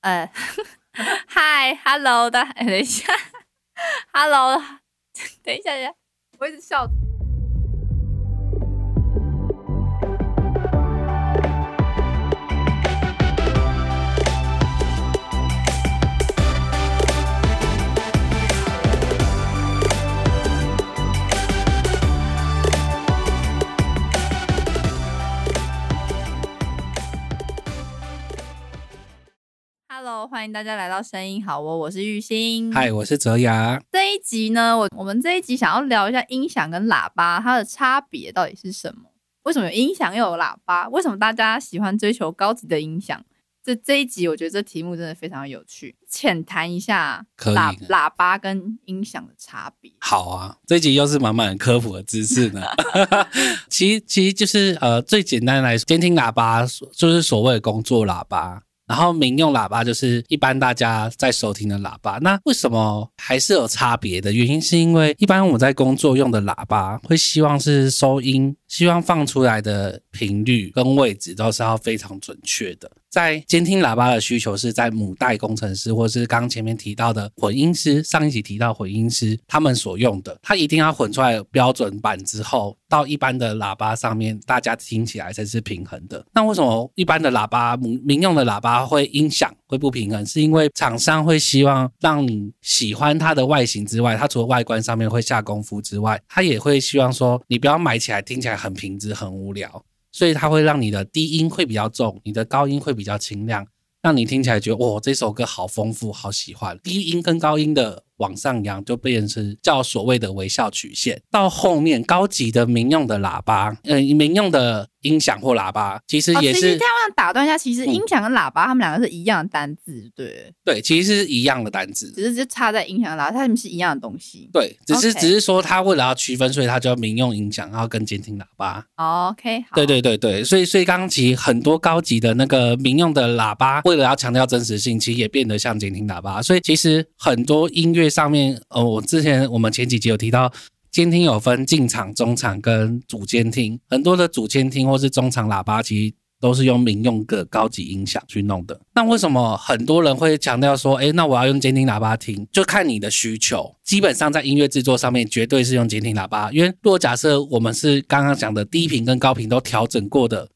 呃，嗨，hello 的，哎等一下，hello，等一下，等一下，我一直笑。欢迎大家来到声音好哦，我是玉兴。嗨，我是泽雅。这一集呢，我我们这一集想要聊一下音响跟喇叭它的差别到底是什么？为什么有音响又有喇叭？为什么大家喜欢追求高级的音响？这这一集我觉得这题目真的非常有趣，浅谈一下喇喇叭跟音响的差别。好啊，这一集又是满满的科普的知识呢。其实其实就是呃，最简单来说，监听喇叭就是所谓的工作喇叭。然后民用喇叭就是一般大家在收听的喇叭。那为什么还是有差别的？原因是因为一般我们在工作用的喇叭会希望是收音，希望放出来的频率跟位置都是要非常准确的。在监听喇叭的需求是在母带工程师，或是刚前面提到的混音师，上一集提到混音师他们所用的，它一定要混出来标准版之后，到一般的喇叭上面，大家听起来才是平衡的。那为什么一般的喇叭、民民用的喇叭会音响会不平衡？是因为厂商会希望让你喜欢它的外形之外，它除了外观上面会下功夫之外，它也会希望说你不要买起来听起来很平直、很无聊。所以它会让你的低音会比较重，你的高音会比较清亮，让你听起来觉得哇，这首歌好丰富，好喜欢。低音跟高音的往上扬，就变成叫所谓的微笑曲线。到后面高级的民用的喇叭，嗯、民用的音响或喇叭，其实哦，也是、其实这样打断一下，其实嗯音响跟喇叭他们两个是一样的单字，对，对，其实是一样的单字。只是就差在音响跟喇叭，它们是一样的东西。对，只是只是说它为了要区分，所以它叫民用音响，然后跟监听喇叭。OK，好，对对对对，所以所以刚刚其实很多高级的那个民用的喇叭，为了要强调真实性，其实也变得像监听喇叭。所以其实很多音乐上面，呃，我之前我们前几集有提到。监听有分进场、中场跟主监听，很多的主监听或是中场喇叭，其实都是用民用的高级音响去弄的。那为什么很多人会强调说，诶，那我要用监听喇叭听？就看你的需求。基本上在音乐制作上面，绝对是用监听喇叭，因为如果假设我们是刚刚讲的低频跟高频都调整过的。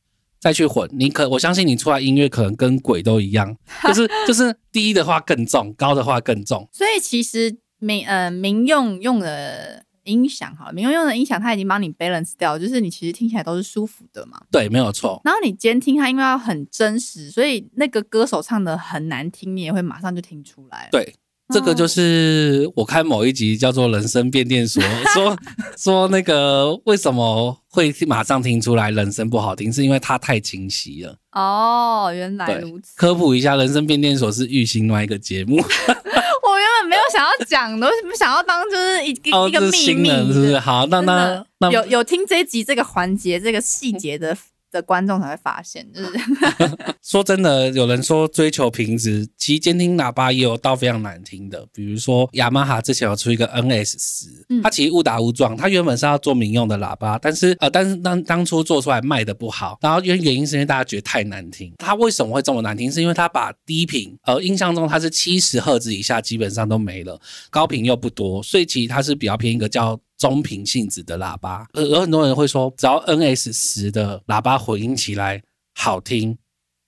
再去混，你可我相信你出来音乐可能跟鬼都一样，就是就是低的话更重，高的话更重。所以其实民呃民用用的音响哈，民用用的音响它已经帮你 balance 掉，就是你其实听起来都是舒服的嘛。对，没有错。然后你监听它，因为要很真实，所以那个歌手唱的很难听，你也会马上就听出来。对，这个就是我看某一集叫做《人生变电所》，说说那个为什么会马上听出来人声不好听，是因为它太清晰了。哦，原来如此。科普一下，《人生变电所》是玉兴另外一个节目，我原本没有想要讲的，我想要当就是一一个新秘密，人是不是？好，那那那有有听这一集这个环节这个细节的的观众才会发现，就是 说真的，有人说追求品质，其实监听喇叭也有到非常难听的，比如说雅马哈之前有出一个 NS 十、嗯它其实误打误撞，它原本是要做民用的喇叭，但是呃，但是当当初做出来卖的不好，然后原原因是因为大家觉得太难听。它为什么会这么难听？是因为它把低频，呃，印象中它是七十赫兹以下基本上都没了，高频又不多，所以其实它是比较偏一个叫。中频性质的喇叭，而有很多人会说，只要 NS 十的喇叭混音起来好听，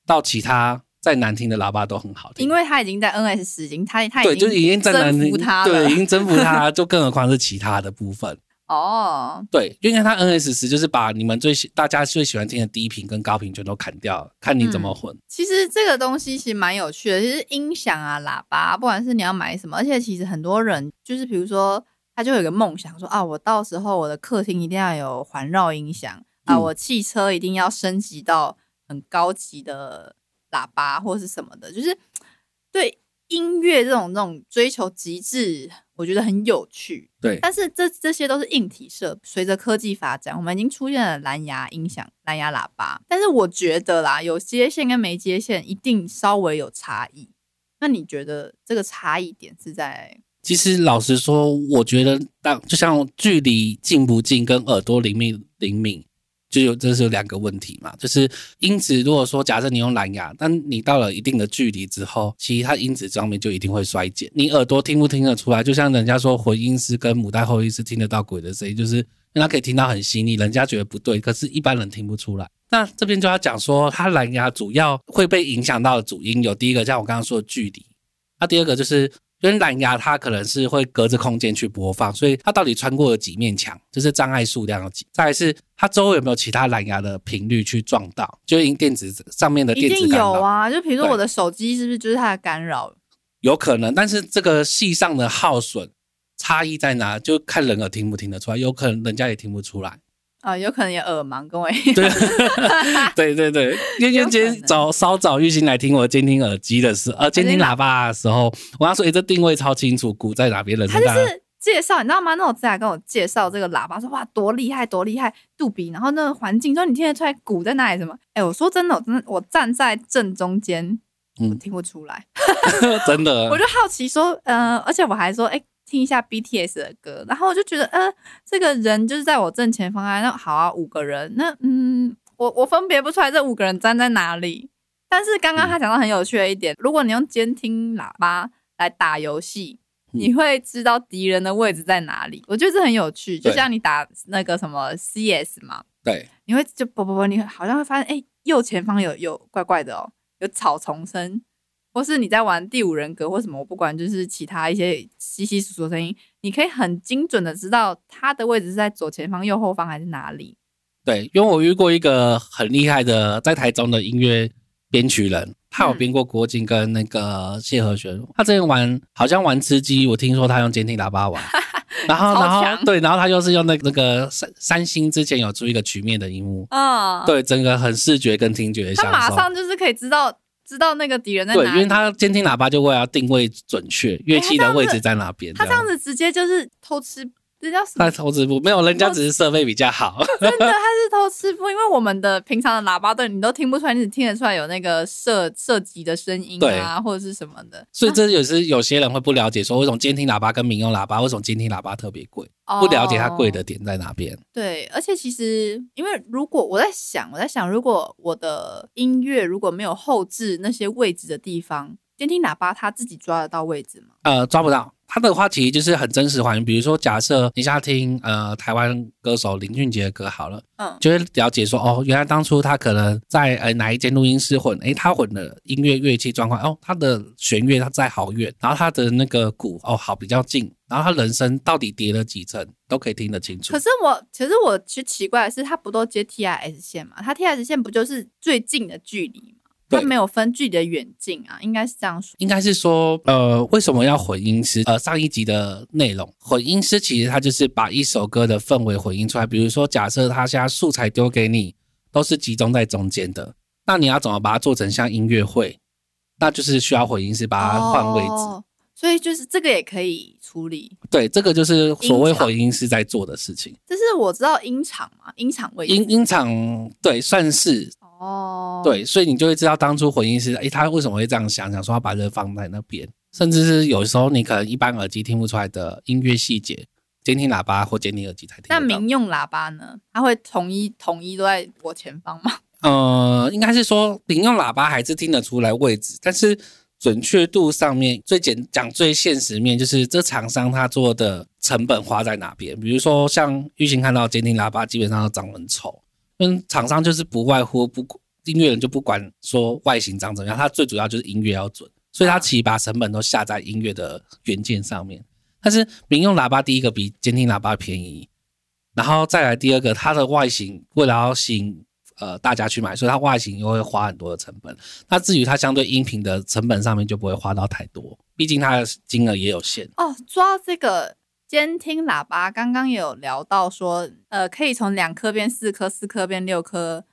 到其他再难听的喇叭都很好听。因为它已经在 NS 十已经他他对，就已经在难征听服他了，对，已经征服它，就更何况是其他的部分。哦，对，因为它 NS 十就是把你们最喜大家最喜欢听的低频跟高频全都砍掉，看你怎么混。其实这个东西其实蛮有趣的，其实音响啊、喇叭，不管是你要买什么，而且其实很多人就是比如说，他就有个梦想说啊，我到时候我的客厅一定要有环绕音响啊，嗯我汽车一定要升级到很高级的喇叭或是什么的，就是对音乐这种这种追求极致，我觉得很有趣。对，但是这这些都是硬体设，随着科技发展，我们已经出现了蓝牙音响、蓝牙喇叭。但是我觉得啦，有接线跟没接线一定稍微有差异。那你觉得这个差异点是在？其实老实说，我觉得当就像距离近不近跟耳朵灵敏灵敏，就有这是有两个问题嘛，就是音质如果说假设你用蓝牙，但你到了一定的距离之后，其实它音质上面就一定会衰减。你耳朵听不听得出来？就像人家说混音师跟母带后音师听得到鬼的声音，就是因为他可以听到很细腻，人家觉得不对，可是一般人听不出来。那这边就要讲说，它蓝牙主要会被影响到的主音有第一个，像我刚刚说的距离，那第二个就是。因为蓝牙它可能是会隔着空间去播放，所以它到底穿过了几面墙，就是障碍数量有几。再来是它周围有没有其他蓝牙的频率去撞到，就因电子上面的电子一定有啊。就比如说我的手机是不是就是它的干扰？有可能，但是这个系上的耗损差异在哪？就看人耳听不听得出来，有可能人家也听不出来。啊，有可能也耳盲，跟我一样。对 对对，因为今天早稍早玉兴来听我监听耳机的时候，呃，监听喇叭的时候，我要说，哎，这定位超清楚，鼓在哪边了。他就是介绍，你知道吗？那我自来跟我介绍这个喇叭，说哇，多厉害，多厉害，杜比，然后那个环境，说你听得出来鼓在哪里？什么？哎，我说真的，我真的，我站在正中间，我，听不出来，真的。我就好奇说，呃，而且我还说，哎。听一下 BTS 的歌，然后我就觉得，呃，这个人就是在我正前方啊。那好啊，五个人，那嗯，我我分别不出来这五个人站在哪里。但是刚刚他讲到很有趣的一点，如果你用监听喇叭来打游戏，你会知道敌人的位置在哪里。我觉得这很有趣，就像你打那个什么 CS 嘛，对，你会就不不不，你好像会发现，哎，右前方有有怪怪的哦，有草丛声。或是你在玩第五人格或什么，我不管，就是其他一些稀稀疏疏的声音，你可以很精准的知道它的位置是在左前方、右后方还是哪里。对，因为我遇过一个很厉害的在台中的音乐编曲人，他有编过郭靖跟那个谢和弦。他之前玩好像玩吃鸡，我听说他用监听喇叭玩，然后然后对，然后他就是用那那个三三星之前有出一个曲面的荧幕，嗯，对，整个很视觉跟听觉，他马上就是可以知道。知道那个敌人在哪？对，因为他监听喇叭就会要定位准确，乐器的位置在哪边。他这样子直接就是偷吃。这叫他偷吃不？没有，人家只是设备比较好。真的，他是偷吃不？因为我们的平常的喇叭对你都听不出来，你只听得出来有那个射射击的声音啊，或者是什么的。所以这有时有些人会不了解，说为什么监听喇叭跟民用喇叭，为什么监听喇叭特别贵？不了解它贵的点在哪边。对，而且其实，因为如果我在想，我在想，如果我的音乐如果没有后置那些位置的地方，监听喇叭它自己抓得到位置吗？呃，抓不到。他的话其实就是很真实还原，比如说假设你在听呃台湾歌手林俊杰的歌好了，嗯，就会了解说哦，原来当初他可能在呃哪一间录音室混，诶，他混的音乐乐器状况，哦，他的弦乐他在好远，然后他的那个鼓哦好比较近，然后他人声到底叠了几层都可以听得清楚。可是我其实我其实奇怪的是，他不都接 T I S 线嘛？他 T I S 线不就是最近的距离吗？它没有分距离的远近啊，应该是这样说。应该是说，呃，为什么要混音师？呃，上一集的内容，混音师其实他就是把一首歌的氛围混音出来。比如说，假设他现在素材丢给你，都是集中在中间的，那你要怎么把它做成像音乐会？那就是需要混音师把它换位置。所以就是这个也可以处理。对，这个就是所谓混音师在做的事情。这是我知道音场嘛，音场位音音场对，算是。哦，对，所以你就会知道当初混音师，诶，他为什么会这样想，想说要把这放在那边，甚至是有时候你可能一般耳机听不出来的音乐细节，监听喇叭或监听耳机才听。那民用喇叭呢？它会统一统一都在我前方吗？呃，应该是说民用喇叭还是听得出来位置，但是准确度上面最简讲最现实面，就是这厂商他做的成本花在哪边？比如说像玉兴看到监听喇叭，基本上都长得很丑。嗯厂商就是不外乎不音乐人就不管说外形长怎样，他最主要就是音乐要准，所以他其实把成本都下在音乐的元件上面。但是民用喇叭第一个比监听喇叭便宜，然后再来第二个，它的外形为了要吸引呃大家去买，所以它外形又会花很多的成本。那至于它相对音频的成本上面就不会花到太多，毕竟它的金额也有限。哦，说到这个。监听喇叭刚刚有聊到说，呃，可以从两颗变四颗，四颗变六颗，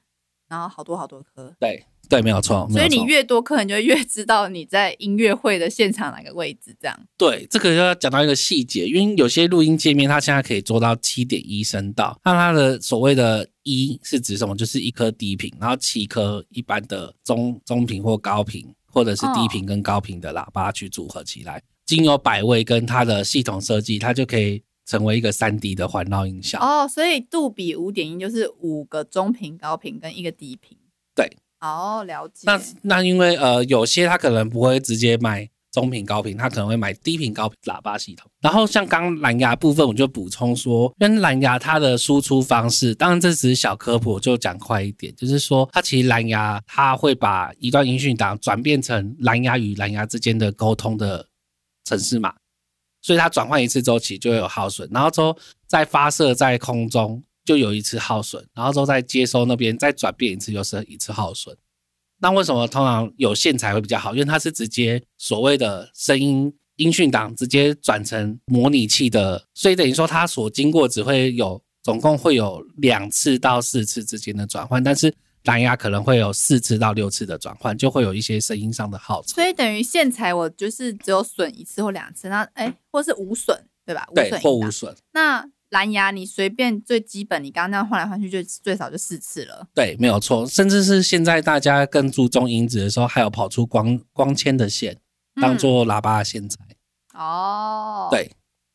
然后好多好多颗。对对，没有错。所以你越多颗，你就越知道你在音乐会的现场哪个位置。这样。对，这个要讲到一个细节，因为有些录音界面它现在可以做到七点一声道，那它的所谓的一是指什么？就是一颗低频，然后七颗一般的中中频或高频，或者是低频跟高频的喇叭去组合起来。经由百位跟它的系统设计，它就可以成为一个三 D 的环绕音效。哦，所以杜比五点一就是五个中频、高频跟一个低频。对，哦，了解。那那因为呃，有些他可能不会直接买中频高频，他可能会买低频高频喇叭系统。然后像刚蓝牙部分，我就补充说，因为蓝牙它的输出方式，当然这只是小科普，我就讲快一点，就是说它其实蓝牙它会把一段音讯档转变成蓝牙与蓝牙之间的沟通的程式码，所以它转换一次周期就会有耗损，然后之后再发射在空中就有一次耗损，然后之后再接收那边再转变一次又是一次耗损。那为什么通常有线材会比较好？因为它是直接所谓的声音音讯档直接转成模拟器的，所以等于说它所经过只会有总共会有两次到四次之间的转换，但是蓝牙可能会有四次到六次的转换，就会有一些声音上的耗损。所以等于线材我就是只有损一次或两次，那哎，或是无损，对吧？对，或无损。那蓝牙你随便最基本，你刚刚那样换来换去就最少就四次了。对，没有错。甚至是现在大家更注重音质的时候，还有跑出光光纤的线当做喇叭的线材。哦，对。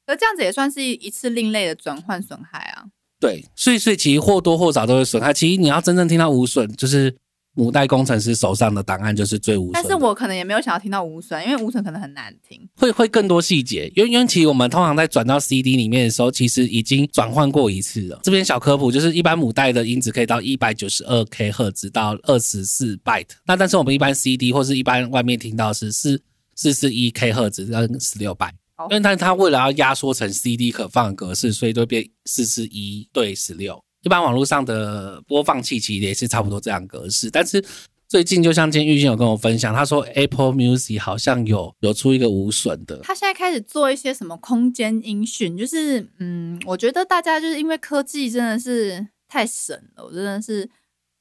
那这样子也算是一次另类的转换损害啊。对，所以所以其实或多或少都会损害。其实你要真正听到无损，就是。母带工程师手上的档案就是最无损，但是我可能也没有想要听到无损，因为无损可能很难听，会会更多细节。因为因为其实我们通常在转到 CD 里面的时候，其实已经转换过一次了。这边小科普就是，一般母带的音质可以到一百九十二 K 赫兹到二十四 byte，那但是我们一般 CD 或是一般外面听到是四四四一 K 赫兹跟十六 byte，因为它它为了要压缩成 CD 可放的格式，所以都变四四一对十六。一般网络上的播放器其实也是差不多这样格式，但是。最近就像今天玉兴有跟我分享，他说 Apple Music 好像有有出一个无损的。他现在开始做一些什么空间音讯，就是嗯，我觉得大家就是因为科技真的是太神了，我真的是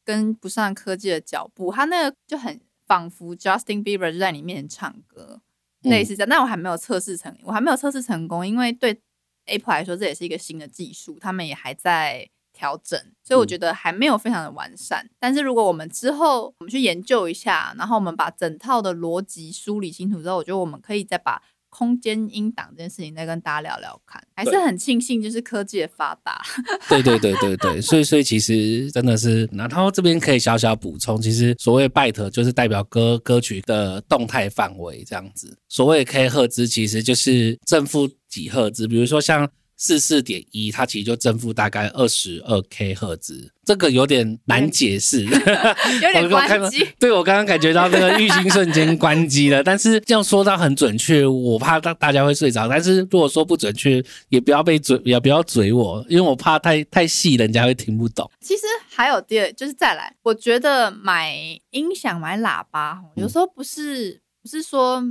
跟不上科技的脚步。他那个就很仿佛 Justin Bieber 就在你面前唱歌，类似这样。但我还没有测试成，我还没有测试成功，因为对 Apple 来说这也是一个新的技术，他们也还在。调整，所以我觉得还没有非常的完善。但是如果我们之后我们去研究一下，然后我们把整套的逻辑梳理清楚之后，我觉得我们可以再把空间音档这件事情再跟大家聊聊看。还是很庆幸，就是科技的发达。对对对对对，所以所以其实真的是，然后这边可以小小补充，其实所谓 byte 就是代表歌歌曲的动态范围这样子。所谓 K 赫兹其实就是正负几赫兹，比如说像。四四点一，它其实就正负大概二十二 K 赫兹，这个有点难解释，有点关机。对我刚刚感觉到那个玉心瞬间关机了，但是这样说到很准确，我怕大大家会睡着。但是如果说不准确，也不要被嘴，也不要嘴我，因为我怕太太细，人家会听不懂。其实还有第二，就是再来，我觉得买音响、买喇叭，有时候不是不是说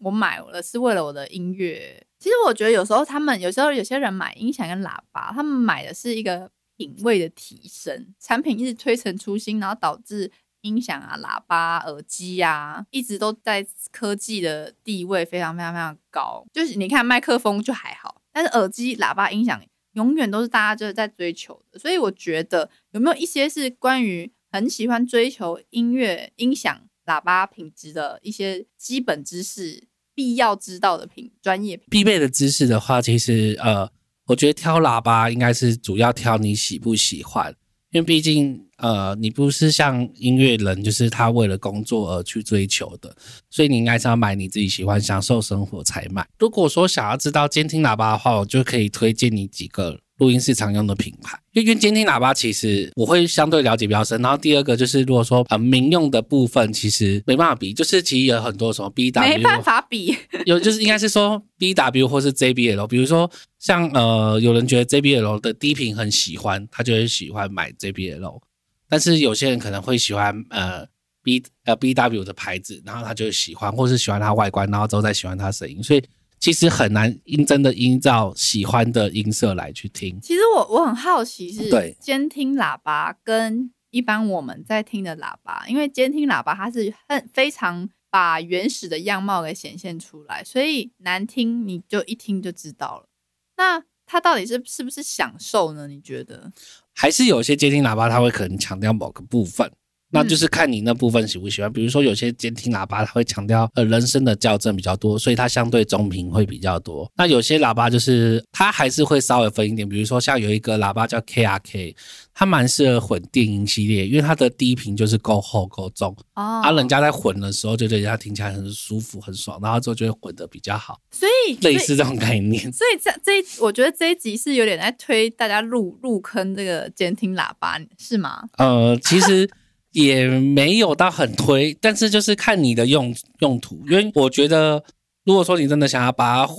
我买了是为了我的音乐。其实我觉得有时候他们有时候有些人买音响跟喇叭，他们买的是一个品味的提升，产品一直推陈出新，然后导致音响啊、喇叭、耳机啊，一直都在科技的地位非常非常非常高。就是你看麦克风就还好，但是耳机、喇叭、音响永远都是大家就是在追求的。所以我觉得有没有一些是关于很喜欢追求音乐、音响、喇叭品质的一些基本知识？必要知道的品专业必备的知识的话，其实呃，我觉得挑喇叭应该是主要挑你喜不喜欢，因为毕竟呃，你不是像音乐人，就是他为了工作而去追求的，所以你应该是要买你自己喜欢、享受生活才买。如果说想要知道监听喇叭的话，我就可以推荐你几个。录音室常用的品牌，因为监听喇叭其实我会相对了解比较深。然后第二个就是，如果说呃民用的部分，其实没办法比，就是其实有很多什么 B W，没办法比，有就是应该是说 B W 或是 J B L，比如说像呃有人觉得 J B L 的低频很喜欢，他就会喜欢买 J B L，但是有些人可能会喜欢呃 B 呃 B W 的牌子，然后他就喜欢，或是喜欢它外观，然后之后再喜欢它声音，所以。其实很难音真的依照喜欢的音色来去听。其实我我很好奇是，对监听喇叭跟一般我们在听的喇叭，因为监听喇叭它是很非常把原始的样貌给显现出来，所以难听你就一听就知道了。那它到底是是不是享受呢？你觉得？还是有些监听喇叭它会可能强调某个部分？那就是看你那部分喜不喜欢。比如说有些监听喇叭它会强调呃人声的校正比较多，所以它相对中频会比较多。那有些喇叭就是它还是会稍微分一点，比如说像有一个喇叭叫 KRK，它蛮适合混电音系列，因为它的低频就是够厚够重，哦，啊，人家在混的时候就觉得它听起来很舒服很爽，然后之后就会混得比较好，所以类。似这种概念。所以这这一，我觉得这一集是有点在推大家入入坑这个监听喇叭，是吗？呃，其实也没有到很推，但是就是看你的用用途。因为我觉得，如果说你真的想要把它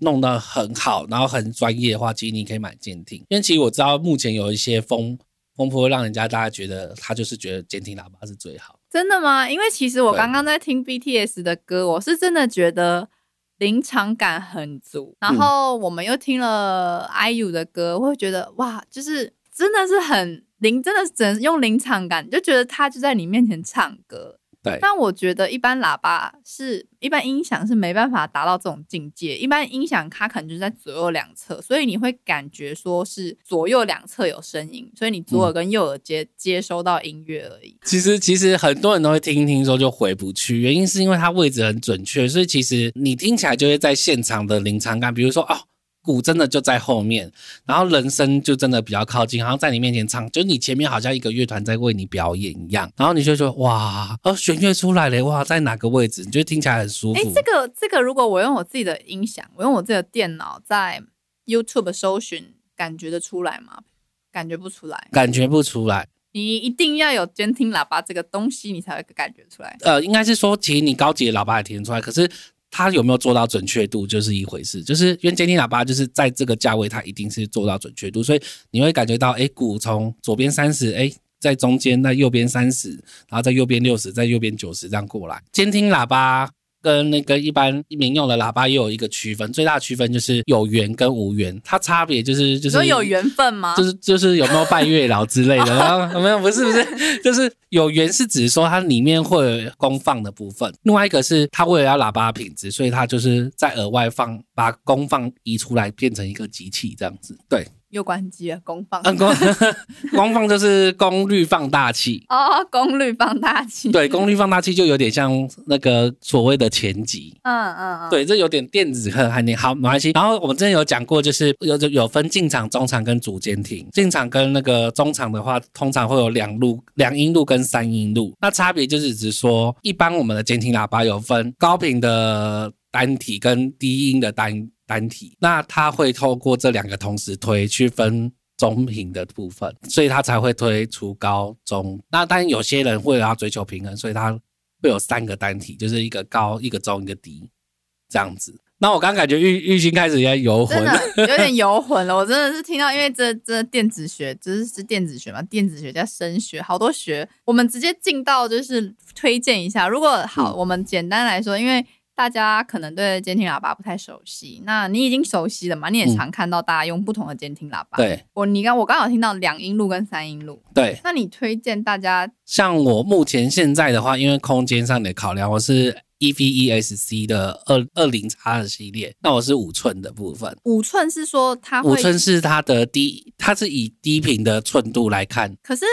弄得很好，然后很专业的话，其实你可以买监听。因为其实我知道目前有一些风风波，让人家大家觉得他就是觉得监听喇叭是最好。真的吗？因为其实我刚刚在听 BTS 的歌，我是真的觉得临场感很足。然后我们又听了 IU 的歌，我会觉得哇，就是真的是很临，真的只能用临场感，就觉得他就在你面前唱歌。对，但我觉得一般喇叭是一般音响是没办法达到这种境界。一般音响它可能就是在左右两侧，所以你会感觉说是左右两侧有声音，所以你左耳跟右耳接、接收到音乐而已。其实其实很多人都会听一听说就回不去，原因是因为它位置很准确，所以其实你听起来就会在现场的临场感，比如说哦。鼓真的就在后面，然后人声就真的比较靠近，好像在你面前唱，就你前面好像一个乐团在为你表演一样，然后你就说哇，哦弦乐出来了，哇，在哪个位置？你就听起来很舒服。哎，这个这个，如果我用我自己的音响，我用我自己的电脑在 YouTube 搜寻，感觉得出来吗？感觉不出来。感觉不出来，你一定要有监听喇叭这个东西，你才会感觉出来。呃，应该是说，其实你高级的喇叭也听得出来，可是它有没有做到准确度就是一回事。就是因为监听喇叭就是在这个价位，它一定是做到准确度，所以你会感觉到，哎，鼓从左边三十，哎，在中间，那右边三十，然后在右边六十，在右边九十这样过来。监听喇叭跟那个一般民用的喇叭也有一个区分，最大的区分就是有缘跟无缘，它差别就是就是有缘分吗？就是就是有没有拜月老之类的，然后没有不是不是，就是有缘是指说它里面会有功放的部分，另外一个是它为了要喇叭品质，所以它就是在额外放把功放移出来变成一个机器这样子。对，又关机了，功放。嗯功功放就是功率放大器。哦，功率放大器。对，功率放大器就有点像那个所谓的前级，嗯嗯嗯，对，这有点电子课概念。好，没关系。然后我们之前有讲过，就是有有分进场、中场跟主监听。进场跟那个中场的话，通常会有两路、两音路跟三音路。那差别就是指说，一般我们的监听喇叭有分高频的单体跟低音的单单体，那它会透过这两个同时推去分。中频的部分，所以它才会推出高中。那当然有些人为了要追求平衡，所以他会有三个单体，就是一个高、一个中、一个低这样子。那我刚感觉玉玉心开始在游魂有点游魂了。我真的是听到，因为这这电子学，就是是电子学嘛，电子学加声学，好多学。我们直接进到就是推荐一下。如果好，嗯我们简单来说，因为大家可能对监听喇叭不太熟悉，那你已经熟悉了嘛？你也嗯常看到大家用不同的监听喇叭。，对我你刚我刚好听到两音路跟三音路，对。那你推荐大家像我目前现在的话，因为空间上的考量，我是 E V E S C 的二二零叉的系列，那我是五寸的部分。五寸是说它五寸是它的低，它是以低频的寸度来看，可是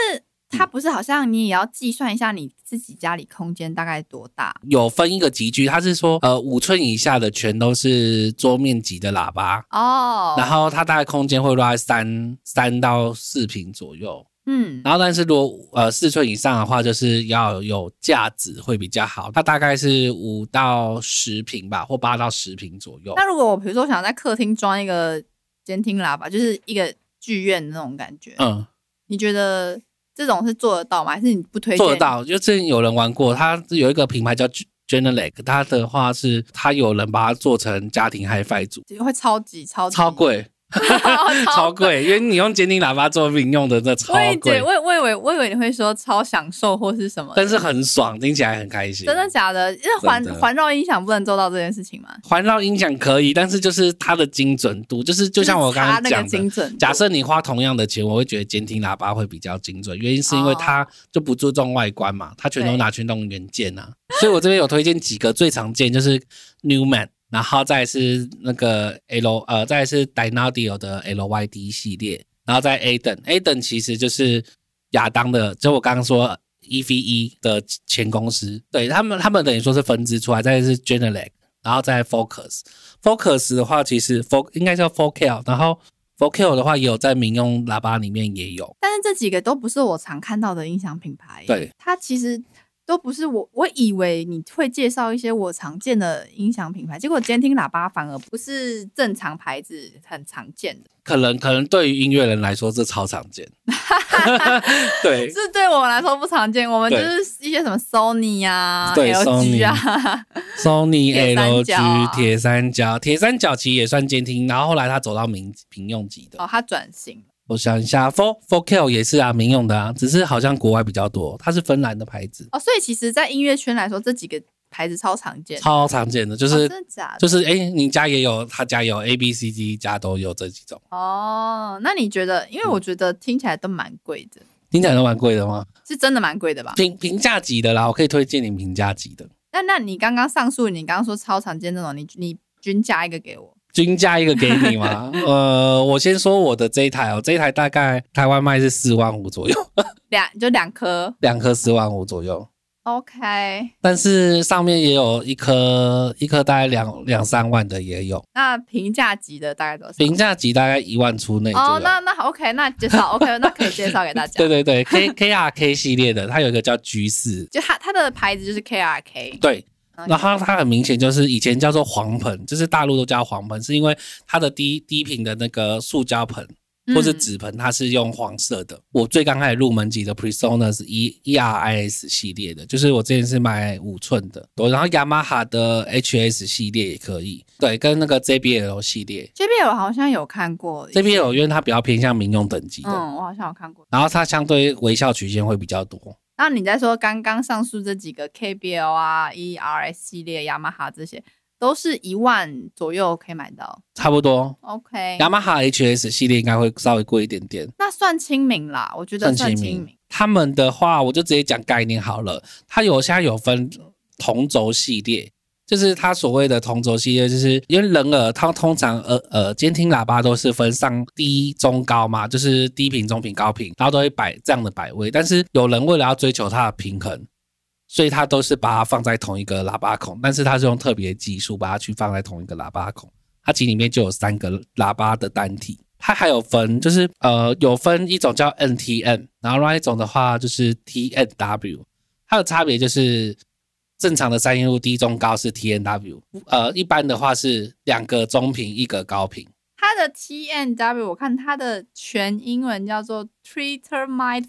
它不是好像你也要计算一下你自己家里空间大概多大？有分一个级距，它是说呃五寸以下的全都是桌面级的喇叭，哦，然后它大概空间会落在三三到四平左右。嗯，然后，但是如果呃四寸以上的话，就是要有架子会比较好。它大概是五到十平吧，或八到十平左右。那如果我比如说想在客厅装一个监听喇叭，就是一个剧院那种感觉，嗯，你觉得这种是做得到吗？还是你不推荐？做得，到。就之前有人玩过，它有一个品牌叫 Genelec，它的话是它有人把它做成家庭 HiFi 组，会超级超级超，贵，超贵，因为你用监听喇叭做民用的，那超贵，，我以我以为我以为你会说超享受或是什么，但是很爽，听起来很开心。真的假的？因为环环绕音响不能做到这件事情吗？环绕音响可以，但是就是它的精准度，就是就像我刚刚讲的精，准，假设你花同样的钱，我会觉得监听喇叭会比较精准，原因是因为它就不注重外观嘛，它全都拿去弄元件啊。所以我这边有推荐几个最常见，就是 Newman，然后再是那个 L 呃，再是 Dynadio 的 LYD 系列，然后再 A 等 A 等其实就是亚当的，就我刚刚说 EVE 的前公司，对他们，他们等于说是分支出来，再是 Genelec，然后再 Focus。Focus 的话，其实 Foc 应该叫 Focal，然后 Focal 的话也有在民用喇叭里面也有。但是这几个都不是我常看到的音响品牌。对，它其实都不是我，我以为你会介绍一些我常见的音响品牌，结果监听喇叭反而不是正常牌子很常见的。可能可能对于音乐人来说，这超常见。对，这对我们来说不常见。我们就是一些什么 Sony 啊、对 LG 啊，Sony 铁三 LG 铁三角，铁三角其实也算监听，然后后来他走到民民用级的。哦，他转型了。我想一下，Four Four Kill 也是啊，民用的啊，只是好像国外比较多，它是芬兰的牌子，哦，所以其实，在音乐圈来说，这几个牌子超常见。超常见的，就哦是、真的假的？就是哎、诶你家也有，他家有 A B C D 家都有这几种，哦，那你觉得？因为我觉得听起来都蛮贵的，听起来都蛮贵的吗？是真的蛮贵的吧？平平价级的啦，我可以推荐你平价级的，那那你刚刚上述，你刚刚说超常见那种，你你均价一个给我。均价一个给你吗？呃，我先说我的这一台哦，这一台大概台湾卖是四万五左右，两就两颗两颗四万五左右。，OK。但是上面也有一颗，一颗大概两两三万的也有，那平价级的大概多少？平价级大概一万出内。哦，那那好 OK，那介绍 OK，那可以介绍给大家。对对对，K K R K 系列的，它有一个叫 G 四，就它它的牌子就是 KRK，对，嗯然后它很明显就是以前叫做黄盆，就是大陆都叫黄盆，是因为它的低低频的那个塑胶盆或是嗯纸盆，它是用黄色的。我最刚开始入门级的 Presonus 是 E E R I S 系列的，就是我之前是买五寸的，对然后雅马哈的 H S 系列也可以，对，跟那个 J B L 系列 JBL 好像有看过，J B L 因为它比较偏向民用等级的，嗯，我好像有看过。然后它相对微笑曲线会比较多。那你在说刚刚上述这几个 KBL 啊、ERS 系列、雅马哈这些，都是一万左右可以买到。差不多，OK，雅马哈 HS 系列应该会稍微贵一点点，那算亲民啦，我觉得算亲亲民。他们的话，我就直接讲概念好了。它有现在有分同轴系列，就是它所谓的同轴系列，就是因为人耳它通常呃呃监听喇叭都是分上低、中、高嘛，就是低频、中频、高频，然后都会摆这样的摆位。但是有人为了要追求它的平衡，所以它都是把它放在同一个喇叭孔，但是它是用特别技术把它去放在同一个喇叭孔。它其实里面就有三个喇叭的单体，它还有分，就是呃有分一种叫 NTN，然后另外一种的话就是 TNW，它的差别就是正常的三音路低中高是 TNW，呃一般的话是两个中频一个高频，它的 TNW 我看它的全英文叫做 Treater Mic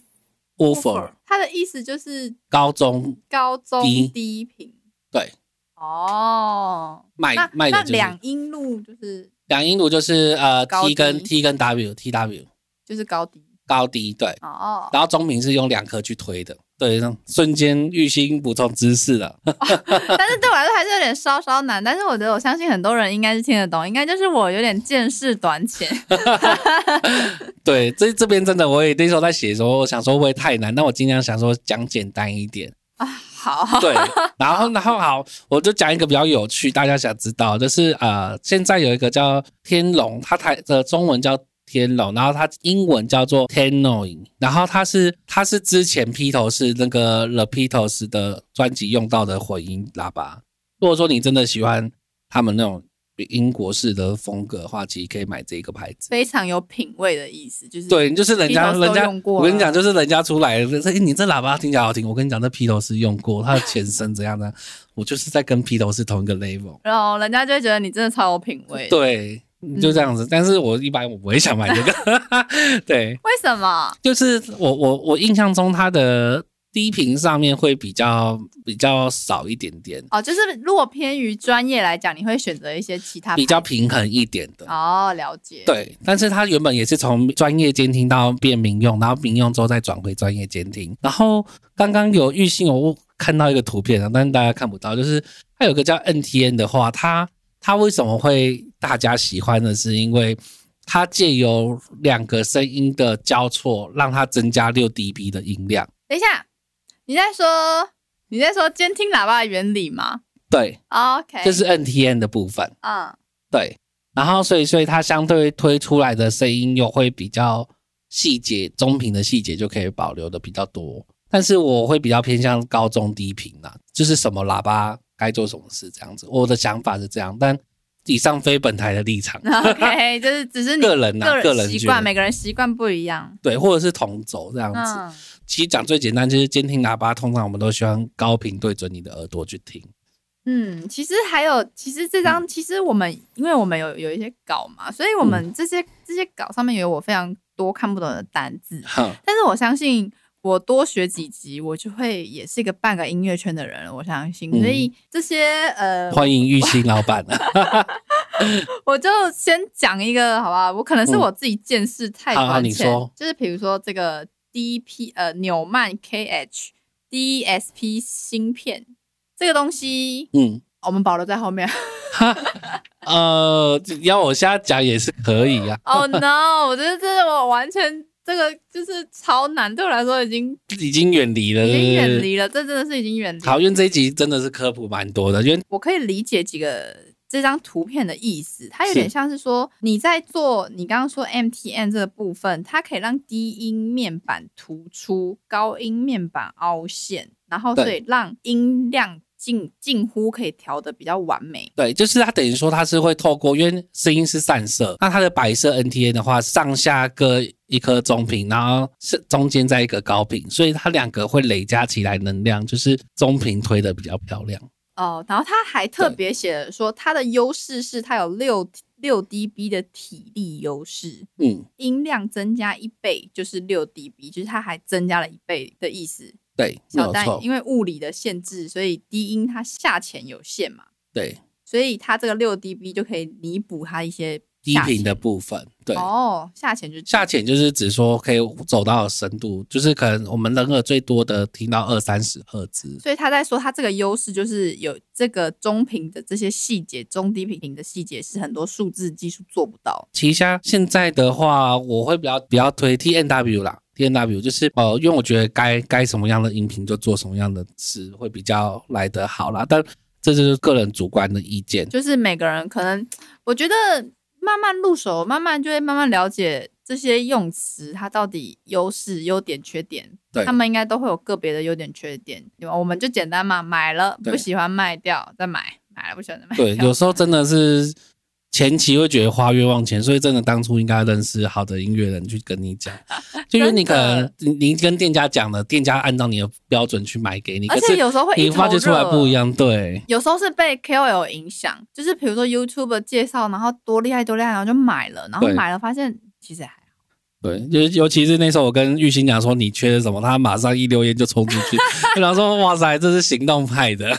woofer 它的意思就是高中高中低。低频。对。哦，卖那卖的就是那两音路就是两音路就是呃 T 跟 T 跟 W TW 就是高低。高低对，哦，然后中频是用两颗去推的，对，让瞬间玉鑫补充知识了。但是对我来说还是有点稍稍难。但是我觉得我相信很多人应该是听得懂，应该就是我有点见识短浅。对，这这边真的我也那时候在写的时候，我想说会不会太难，那我尽量想说讲简单一点。啊，好，对，然后然后好，我就讲一个比较有趣，大家想知道，就是呃，现在有一个叫天龙，它台的中文叫天龙，然后它英文叫做 Tenoin，然后它是它是之前披头士那个 The Beatles 的专辑用到的混音喇叭。如果说你真的喜欢他们那种英国式的风格的话，其实可以买这个牌子。非常有品味的意思，就是对，就是人家人家，我跟你讲，就是人家出来的，这你这喇叭听起来好听。我跟你讲，这披头士用过，它的前身怎样的，我就是在跟披头士同一个 level。然后人家就会觉得你真的超有品味。，对，就这样子。但是我一般我不会想买这个。对，为什么？就是我我我印象中它的低频上面会比较比较少一点点，哦，就是如果偏于专业来讲，你会选择一些其他比较平衡一点的。哦，了解。，对，但是它原本也是从专业监听到变民用，然后民用之后再转回专业监听。然后刚刚有玉信我看到一个图片啊，但是大家看不到，就是它有个叫 NTN 的话，它它为什么会大家喜欢的？是因为它借由两个声音的交错，让它增加六 dB 的音量。等一下，你在说你在说监听喇叭的原理吗对，？OK，这是 NTN 的部分。嗯，对，然后所以所以它相对推出来的声音又会比较细节，中频的细节就可以保留的比较多。但是我会比较偏向高中低频啦，就是什么喇叭该做什么事这样子。我的想法是这样，但以上非本台的立场。OK，就是只是你个人啊个人习惯，每个人习惯不一样。对，或者是同轴这样子。嗯，其实讲最简单，就是监听喇叭，通常我们都希望高频对准你的耳朵去听。嗯，其实还有，其实这嗯张，其实我们因为我们有有一些稿嘛，所以我嗯们这些、这些稿上面有我非常多看不懂的单字，但是我相信我多学几集，我就会也是一个半个音乐圈的人了。我相信，嗯所以这些呃，欢迎玉兴老板。我就先讲一个好不好？我可能是嗯我自己见识太短浅，就是比如说这个 DP 呃纽曼 KH DSP 芯片这个东西，嗯，我们保留在后面。呃，要我现在讲也是可以啊，Oh no！我觉得这我完全这个就是超难，对我来说已经已经远离了，已经远。离了，这真的是已经远离了。好，因为这一集真的是科普蛮多的，因为我可以理解几个这张图片的意思，它有点像是说你在做你刚刚说 MTN 这个部分，它可以让低音面板突出，高音面板凹陷，然后所以让音量近近乎可以调的比较完美。对，就是它等于说它是会透过，因为声音是散射，那它的白色 NTN 的话，上下各一颗中频，然后是中间再一个高频，所以它两个会累加起来能量，就是中频推的比较漂亮。哦，然后他还特别写了说，它的优势是它有六六 dB 的体力优势，嗯，音量增加一倍就是六 dB，就是它还增加了一倍的意思。对，小但有错，因为物理的限制，所以低音它下潜有限嘛，对，所以它这个六 dB 就可以弥补它一些低频的部分，对。哦，下潜就下潜就是指说可以走到深度，就是可能我们人耳最多的听到二三十赫兹。所以他在说他这个优势就是有这个中频的这些细节，中低频的细节是很多数字技术做不到。其实现在的话，我会比较比较推 T N W 啦，T N W 就是呃，因为我觉得该该什么样的音频就做什么样的事会比较来得好啦，但这就是个人主观的意见。就是每个人可能，我觉得慢慢入手，慢慢就会慢慢了解这些用词，它到底优势、优点、缺点，对他们应该都会有个别的优点、缺点，对吧？我们就简单嘛，买了不喜欢卖掉，再买，买了不喜欢再卖对，有时候真的是前期会觉得花冤枉钱，所以真的当初应该认识好的音乐人去跟你讲，就因为你可能你你跟店家讲了，店家按照你的标准去买给你，而且有时候会你发觉出来不一样，对。有时候是被 KOL 影响，就是比如说 YouTube 介绍，然后多厉害多厉害，然后就买了，然后对。买了发现其实还好。对，尤尤其是那时候我跟玉兴讲说你缺什么，他马上一留言就冲出去，然后说哇塞，这是行动派的，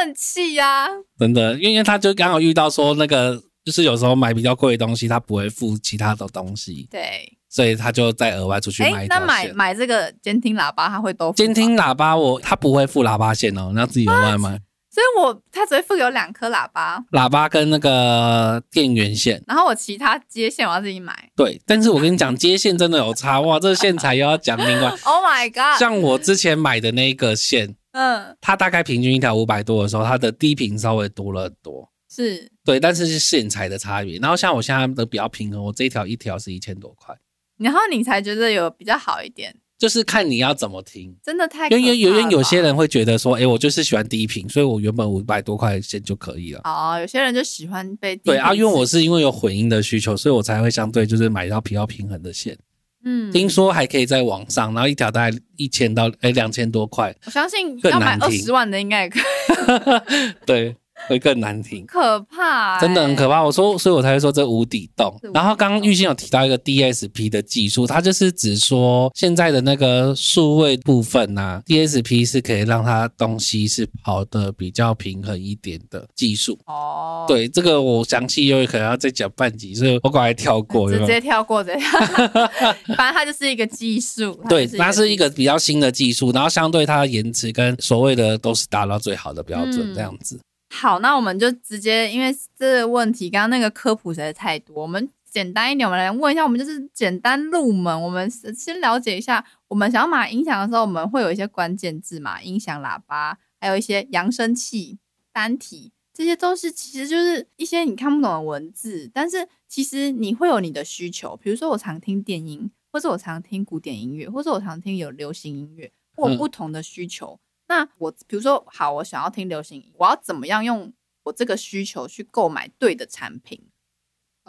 很气呀、真的，因为他就刚好遇到说那个，就是有时候买比较贵的东西，他不会付其他的东西，对，所以他就再额外出去哎、买一条那买线。买这个监听喇叭，他会都监听喇叭我他不会付喇叭线哦，你要自己额外买所以我他只会付给我两颗喇叭，喇叭跟那个电源线。然后我其他接线我要自己买。对，但是我跟你讲，接线真的有差哇，这个线材又要讲另外。Oh my god！像我之前买的那个线，嗯，它大概平均一条五百多的时候，它的低频稍微多了很多。是对，但是是线材的差别。然后像我现在的比较平衡，我这一条一条是一千多块，然后你才觉得有比较好一点，就是看你要怎么听。真的太可因为有怕了有有些人会觉得说，哎，我就是喜欢低频，所以我原本五百多块的线就可以了。哦，有些人就喜欢被低对啊，因为我是因为有混音的需求，所以我才会相对就是买到比较平衡的线。嗯，听说还可以在网上，然后一条大概一千到哎两千多块，我相信更要买难听。二十万的应该也可以，对，会更难听。可怕、欸真的很可怕。我说，所以我才会说这无底洞然后刚刚玉兴有提到一个 DSP 的技术，它就是指说现在的那个数位部分呐、DSP 是可以让它东西是跑得比较平衡一点的技术。哦，，对，这个我详细又可能要再讲半集，所以我赶快跳过。有直接跳过，直接跳过，反正它就是一个技术，对，它它是一个比较新的技术，然后相对它的延迟跟所谓的都是达到最好的标准，嗯这样子。好，那我们就直接，因为这个问题，刚刚那个科普实在太多，我们简单一点，我们来问一下，我们就是简单入门，我们先了解一下，我们想要买音响的时候，我们会有一些关键字嘛，音响、喇叭，还有一些扬声器、单体，这些都是其实就是一些你看不懂的文字，但是其实你会有你的需求，比如说我常听电音，或者我常听古典音乐，或者我常听有流行音乐，或嗯不同的需求。那我比如说，好，我想要听流行音，我要怎么样用我这个需求去购买对的产品？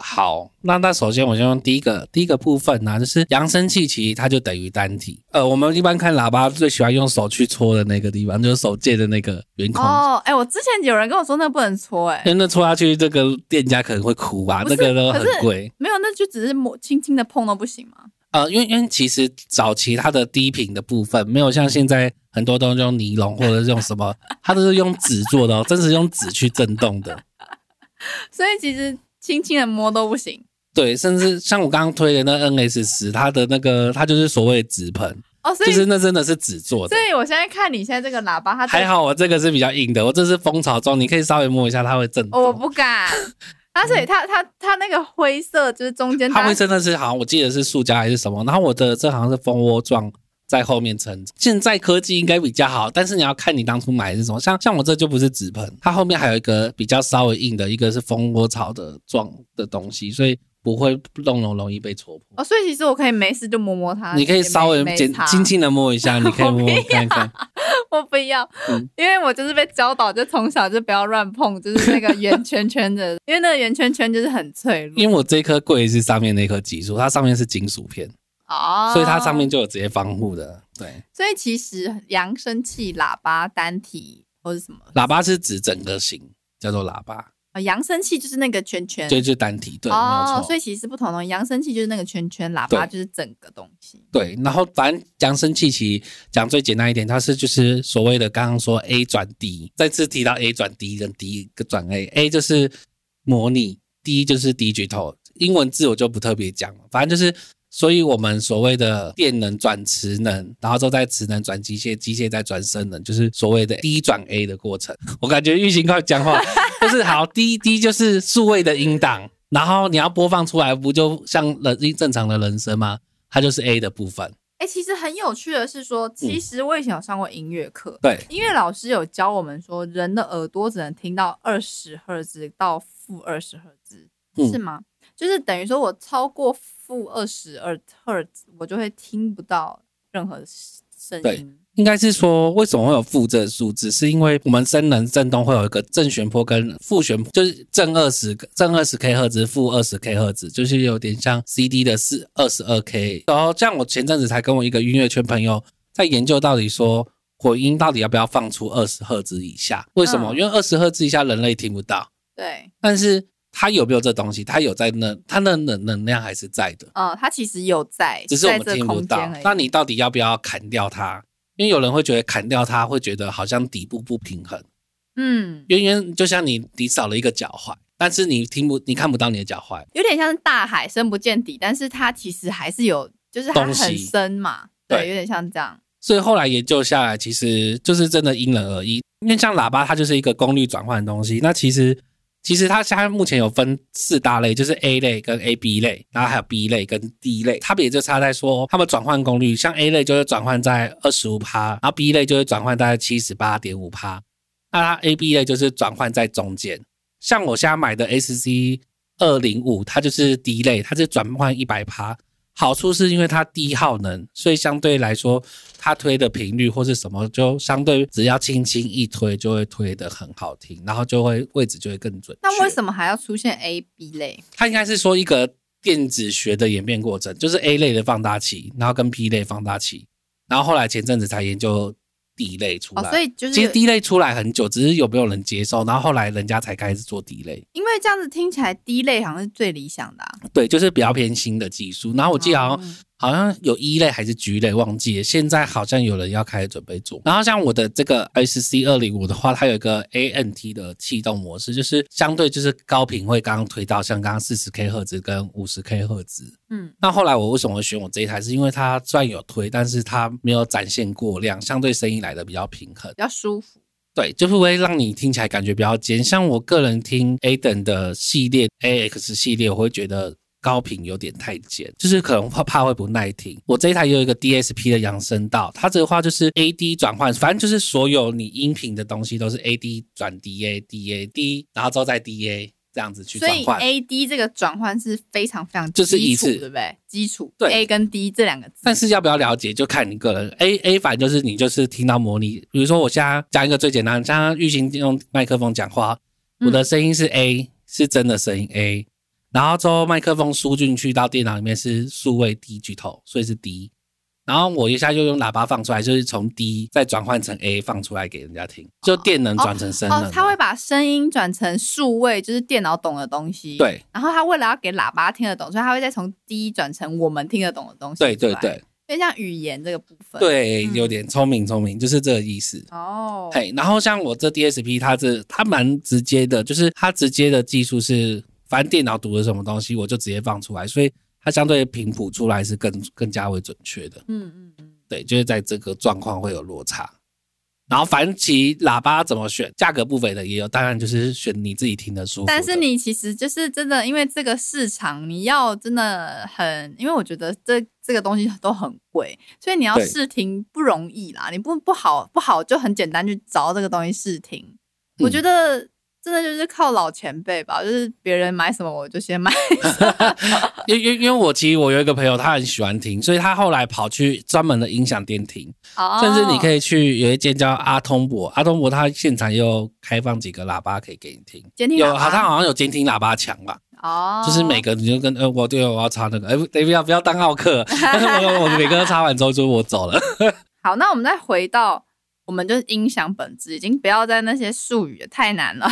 好，那那首先我先用第一个第一个部分呢、就是扬声器，其实它就等于单体。呃，我们一般看喇叭最喜欢用手去戳的那个地方，就是手借的那个圆孔。哦，哎，我之前有人跟我说那不能搓，哎，因为那戳下去，这个店家可能会哭吧，那个都很贵。没有，那就只是摸轻轻的碰都不行吗？呃，因为因为其实早期它的低频的部分没有像现在很多都是用尼龙或者是用什么，它都是用纸做的哦，真是用纸去震动的。所以其实轻轻的摸都不行。对，甚至像我刚刚推的那 NS 十，它的那个它就是所谓的纸盆，哦，所以就是那真的是纸做的所。以我现在看你现在这个喇叭，它还好我这个是比较硬的，我这是蜂巢装，你可以稍微摸一下，它会震动。哦，我不敢。它 所以它它它那个灰色就是中间它会搭真的是好像我记得是塑胶还是什么，然后我的这好像是蜂窝状在后面撑着。现在科技应该比较好，但是你要看你当初买的是什么，像像我这就不是纸盆，它后面还有一个比较稍微硬的，一个是蜂窝巢的状的东西，所以不会弄容容易被戳破。哦，所以其实我可以没事就摸摸它，你可以稍微简轻轻的摸一下，你可以 摸摸看看。我不要，嗯 因为我就是被教导，就从小就不要乱碰，就是那个圆圈圈的，因为那个圆圈圈就是很脆弱因为我这颗柜是上面那颗激素，它上面是金属片，哦，所以它上面就有直接防护的。对，所以其实扬声器、喇叭单体或是什么喇叭是指整个型，叫做喇叭，呃扬声器就是那个圈圈，对，就是单体，对，哦所。以其实是不同的。扬声器就是那个圈圈，喇叭就是整个东西。对，然后反正扬声器其实讲最简单一点，它是就是所谓的刚刚说 A 转 D，再次提到 A 转 D 跟 D 跟转 A，A 就是模拟，D 就是 digital，英文字我就不特别讲了，反正就是。所以我们所谓的电能转磁能，然后之后再磁能转机械，机械再转声能，就是所谓的 D 转 A 的过程。我感觉玉兴快讲话，就是好 D D 就是数位的音档，然后你要播放出来，不就像人正常的人声吗？它就是 A 的部分。哎、其实很有趣的是说，其实我以前有上过音乐课，对，音乐老师有教我们说，人的耳朵只能听到二十赫兹到负二十赫兹，嗯是吗？就是等于说我超过负二十二赫兹，我就会听不到任何声音。应该是说，为什么会有负这个数字？是因为我们声能振动会有一个正弦波跟负弦波，就是正二十正二十 K 赫兹，负二十 K 赫兹，就是有点像 CD 的四二十二 K。然后像我前阵子才跟我一个音乐圈朋友在研究，到底说混音到底要不要放出二十赫兹以下？为什么？嗯因为二十赫兹以下人类听不到，对，但是它有没有这东西？它有在那，它的能能量还是在的。哦，它其实有在，只是我们听不到。那你到底要不要砍掉它？因为有人会觉得砍掉它，会觉得好像底部不平衡。嗯，因为就像你你少了一个脚踝，但是你听不你看不到你的脚踝。有点像是大海深不见底，但是它其实还是有，就是它很深嘛，对对，有点像这样。所以后来研究下来，其实就是真的因人而异。因为像喇叭，它就是一个功率转换的东西。那其实其实它现在目前有分四大类，就是 A 类跟 AB 类，然后还有 B 类跟 D 类，差别就差在说它们转换功率，像 A 类就会转换在二十五趴，然后 B 类就会转换在七十八点五趴，那它 AB 类就是转换在中间。像我现在买的 SC 二零五，它就是 D 类，它是转换一百趴。好处是因为它低耗能，所以相对来说，它推的频率或是什么，就相对只要轻轻一推，就会推得很好听，然后就会位置就会更准确。那为什么还要出现 A、B 类？它应该是说一个电子学的演变过程，就是 A 类的放大器，然后跟 B 类放大器，然后后来前阵子才研究 D 类出来。哦，所以就是其实 D 类出来很久，只是有没有人接受，然后后来人家才开始做 D 类。因为这样子听起来 D 类好像是最理想的、啊。对，就是比较偏新的技术。然后我记得好像、哦好像有一类还是 G 类，忘记了。现在好像有人要开始准备做。然后像我的这个 SC 二零五的话，它有一个 ANT 的气动模式，就是相对就是高频会刚刚推到像刚刚四十 K 赫兹跟五十 K 赫兹。嗯，那后来我为什么会选我这一台？是因为它虽然有推，但是它没有展现过量，相对声音来的比较平衡。比较舒服。对，就是会让你听起来感觉比较尖。像我个人听 A 等的系列 AX 系列，我会觉得高频有点太尖，就是可能怕怕会不耐听。我这一台也有一个 DSP 的扬声道，它这个话就是 AD 转换，反正就是所有你音频的东西都是 AD 转 DA，DA D，然后之后再 DA。这样子去所以转换。A D 这个转换是非常非常就是基础一次对不对？基础对 A 跟 D 这两个字，但是要不要了解，就看你个人。A A 反正就是你就是听到模拟，比如说我现在讲一个最简单的，像玉行用麦克风讲话，嗯我的声音是 A，、是真的声音 A，然后之后麦克风输进去到电脑里面是数位 D 巨头，所以是 D。然后我一下就用喇叭放出来，就是从 D 再转换成 A 放出来给人家听，就电能转成声哦它会把声音转成数位，就是电脑懂的东西。对，然后它为了要给喇叭听得懂，所以它会再从 D 转成我们听得懂的东西。对对对，就像语言这个部分。，对，嗯有点聪明聪明，就是这个意思。哦，嘿，然后像我这 DSP，它这它蛮直接的，就是它直接的技术是，反正电脑读了什么东西，我就直接放出来，所以它相对频谱出来是更更加为准确的。嗯嗯嗯，对，就是在这个状况会有落差。然后反其喇叭怎么选，价格不菲的也有，当然就是选你自己听得舒服的。但是你其实就是真的，因为这个市场你要真的很，因为我觉得这这个东西都很贵，所以你要试听不容易啦。你不不好不好就很简单去找这个东西试听。我嗯觉得真的就是靠老前辈吧，就是别人买什么我就先买。因因因为我其实我有一个朋友，他很喜欢听，所以他后来跑去专门的音响店听，甚至你可以以去有一间叫阿通博，阿通博他现场又开放几个喇叭可以给你听，有监。听有他好像有监听喇叭墙吧，哦，就是每个你就跟呃我对我要插那个，哎、等一下不要当奥客，但是我我每个都插完之后就我走了，好，那我们再回到，我们就是音响本质，已经不要在那些术语了太难了。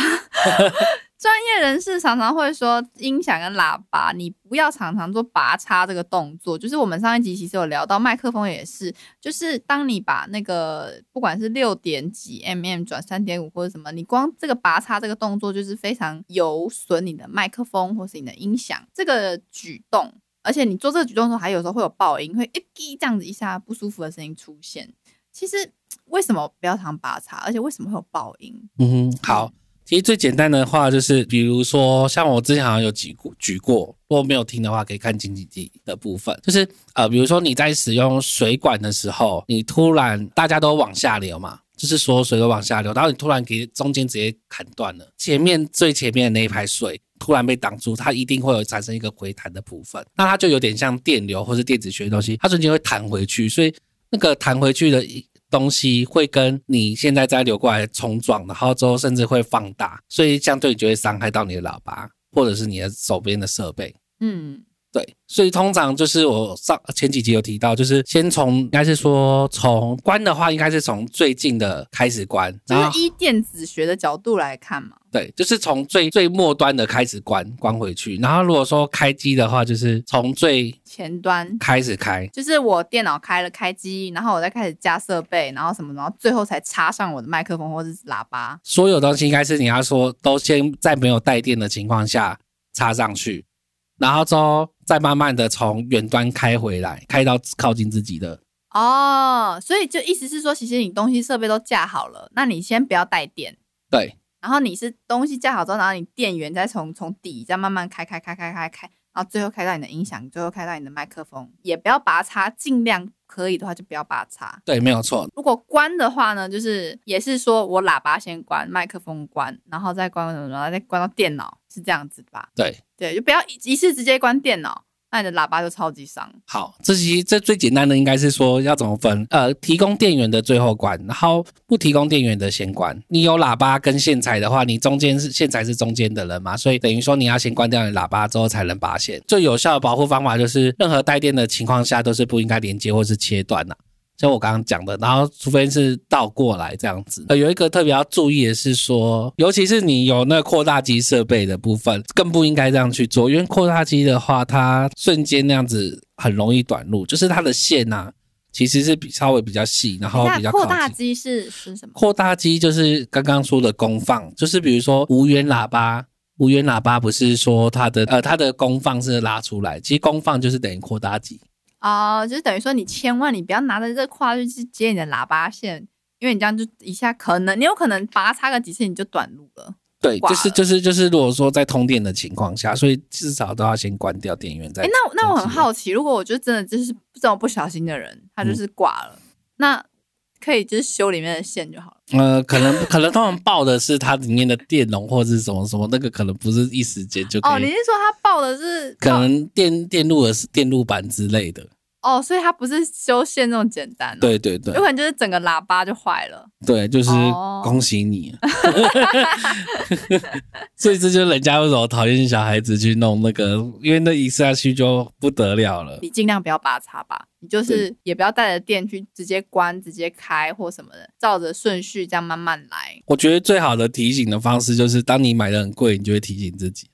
专业人士常常会说，音响跟喇叭，你不要常常做拔插这个动作。就是我们上一集其实有聊到，麦克风也是，就是当你把那个不管是六点几 mm 转三点五或者什么，你光这个拔插这个动作就是非常有损你的麦克风或是你的音响这个举动。而且你做这个举动的时候，还有时候会有爆音，会一滴这样子一下不舒服的声音出现。其实为什么不要常拔插？而且为什么会有爆音？嗯哼，好。其实最简单的话就是，比如说像我之前好像有举过举过，如果没有听的话，可以看经济机的部分。就是呃，比如说你在使用水管的时候，你突然大家都往下流嘛，就是所有水都往下流，然后你突然给中间直接砍断了，前面最前面的那一排水突然被挡住，它一定会有产生一个回弹的部分，那它就有点像电流或是电子学的东西，它瞬间会弹回去，所以那个弹回去的东西会跟你现在在流过来冲撞，然后之后甚至会放大，所以相对就会伤害到你的喇叭或者是你的手边的设备。嗯，对，所以通常就是我上前几集有提到，就是先从应该是说从关的话，应该是从最近的开始关，然后就是依电子学的角度来看嘛。对，就是从最最末端的开始关关回去，然后如果说开机的话，就是从最前端开始开，就是我电脑开了开机，然后我再开始加设备，然后什么，然后最后才插上我的麦克风或者是喇叭。所有东西应该是你要说都先在没有带电的情况下插上去，然后之后再慢慢的从远端开回来，开到靠近自己的。哦，所以就意思是说，其实你东西设备都架好了，那你先不要带电，对然后你是东西架好之后，然后你电源再从从底再慢慢开开开开开开，然后最后开到你的音响，最后开到你的麦克风，也不要拔插，尽量可以的话就不要拔插。对，没有错。如果关的话呢，就是也是说我喇叭先关，麦克风关，然后再关什么，然后再关到电脑，是这样子吧？对，对，就不要一一次直接关电脑，那你的喇叭就超级伤。好，这其实这最简单的应该是说要怎么分，呃，提供电源的最后关，然后不提供电源的先关。你有喇叭跟线材的话，你中间是线材是中间的人嘛，所以等于说你要先关掉你喇叭之后才能拔线。最有效的保护方法就是任何带电的情况下都是不应该连接或是切断的。像我刚刚讲的，然后除非是倒过来这样子。呃，有一个特别要注意的是说，尤其是你有那个扩大机设备的部分，更不应该这样去做，因为扩大机的话，它瞬间那样子很容易短路，就是它的线呐、其实是比稍微比较细，然后比较那扩。大机是是什么？扩大机就是刚刚说的功放，就是比如说无源喇叭，无源喇叭不是说它的呃它的功放是拉出来，其实功放就是等于扩大机。哦，就是等于说你千万你不要拿着这个跨去去接你的喇叭线，因为你这样就一下可能你有可能拔插个几次你就短路了。对，就是就是就是，如果说在通电的情况下，所以至少都要先关掉电源再。哎，那那我很好奇，如果我就真的就是这种不小心的人，他就是挂了，那可以就是修里面的线就好了。呃，可能可能他们报的是它里面的电容或者是什么什么，那个可能不是一时间就可哦，你是说它报的是可能电电路的是电路板之类的。哦，所以它不是修线那种简单、哦，，对对对有可能就是整个喇叭就坏了。对，就是哦恭喜你。所以这就是人家为什么讨厌小孩子去弄那个，因为那一下去就不得了了。你尽量不要拔插吧，你就是也不要带着电去直接关、直接开或什么的，照着顺序这样慢慢来。我觉得最好的提醒的方式就是，当你买的很贵，你就会提醒自己。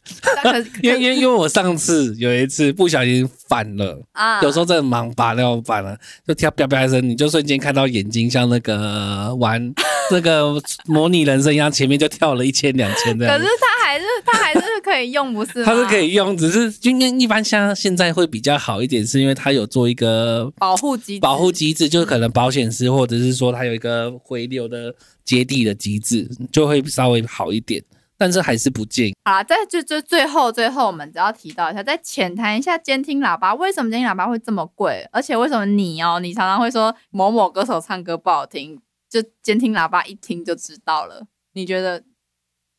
因为因为因为我上次有一次不小心反了，啊，有时候真的忙拔掉反了，就跳啪啪一声，你就瞬间看到眼睛像那个玩 这个模拟人生一样，前面就跳了一千两千这样子可是。它还是它还是可以用，不是吗？它是可以用，只是今天一般像现在会比较好一点，是因为它有做一个保护机保护机制，就是可能保险丝或者是说它有一个回流的接地的机制，就会稍微好一点。但是还是不建议。好啦，在就就最后最后，我们只要提到一下，再浅谈一下监听喇叭为什么监听喇叭会这么贵，而且为什么你哦，你常常会说某某歌手唱歌不好听，就监听喇叭一听就知道了。你觉得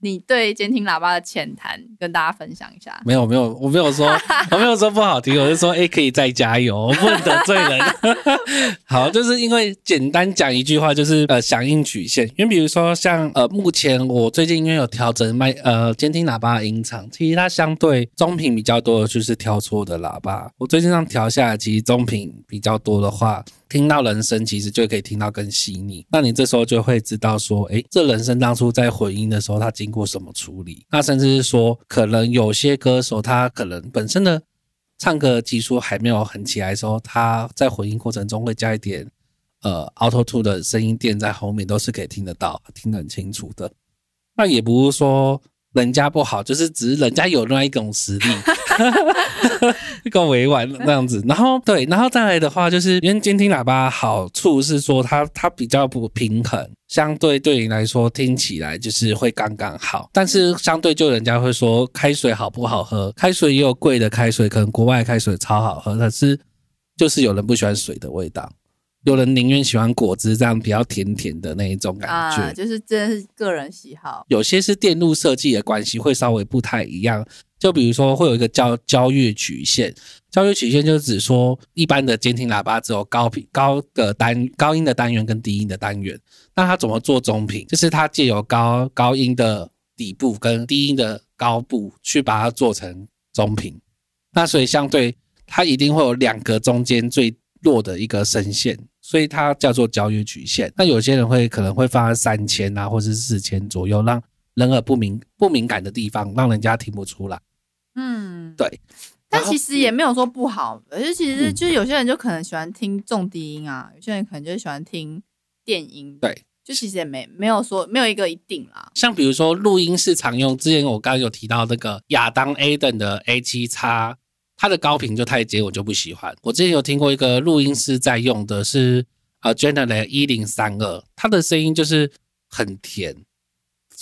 你对监听喇叭的浅谈跟大家分享一下？没有没有，我没有说 我没有说不好听，我是说哎、诶可以再加油，我不能得罪人。好，就是因为简单讲一句话，就是呃响应曲线。因为比如说像呃目前我最近因为有调整麦呃监听喇叭的音场，其实它相对中频比较多的就是挑错的喇叭。我最近上调下来，其实中频比较多的话，听到人声其实就可以听到更细腻。那你这时候就会知道说，诶，这人声当初在混音的时候，他经过什么处理？那甚至是说，可能有些歌手他可能本身的唱歌技术还没有很起来的时候，他在混音过程中会加一点呃 Auto t o 的声音垫在后面，都是可以听得到、听得很清楚的。那也不是说人家不好，就是只是人家有那一种实力，够委婉那样子。然后对，然后再来的话，就是因为监听喇叭好处是说它它比较不平衡，相对对你来说听起来就是会刚刚好。但是相对就人家会说开水好不好喝，开水也有贵的开水，可能国外的开水超好喝，可是就是有人不喜欢水的味道。有人宁愿喜欢果汁这样比较甜甜的那一种感觉，啊，就是真的是个人喜好。有些是电路设计的关系，会稍微不太一样。就比如说，会有一个叫交乐曲线，交乐曲线就是指说，一般的监听喇叭只有高频高的单高音的单元跟低音的单元，那它怎么做中频？就是它借由高高音的底部跟低音的高部去把它做成中频。那所以相对它一定会有两个中间最弱的一个声线，所以它叫做交乐曲线。那有些人会可能会放在三千啊，或是四千左右，让人耳不敏不敏感的地方，让人家听不出来。嗯，对。但其实也没有说不好，而且其实嗯就是有些人就可能喜欢听重低音啊，有些人可能就喜欢听电音，对，就其实也没没有说没有一个一定啦。像比如说录音室常用，之前我刚刚有提到那个亚当 A 等的 A 七叉，它的高频就太尖，我就不喜欢。我之前有听过一个录音师在用的是呃 General 一零三二，它的声音就是很甜。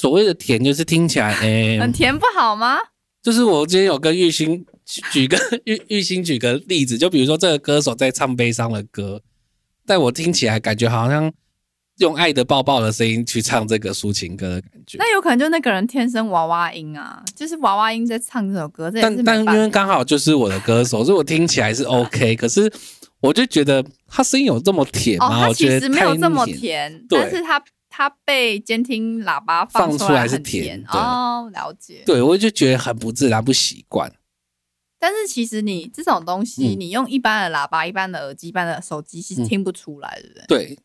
所谓的甜，就是听起来 诶，很甜不好吗？就是我今天有跟玉兴举举个 玉玉兴举个例子，就比如说这个歌手在唱悲伤的歌，但我听起来感觉好像用爱的抱抱的声音去唱这个抒情歌的感觉。那有可能就那个人天生娃娃音啊，就是娃娃音在唱这首歌，这但但因。为刚好就是我的歌手，所以我听起来是 OK。可是我就觉得他声音有这么甜哦，吗？其我觉得没有这么甜。甜，但是它它被监听喇叭出放出来是甜哦，了解。对，我就觉得很不自然，不习惯。但是其实你这种东西，嗯你用一般的喇叭、一般的耳机、一般的手机是嗯听不出来，对不对？对，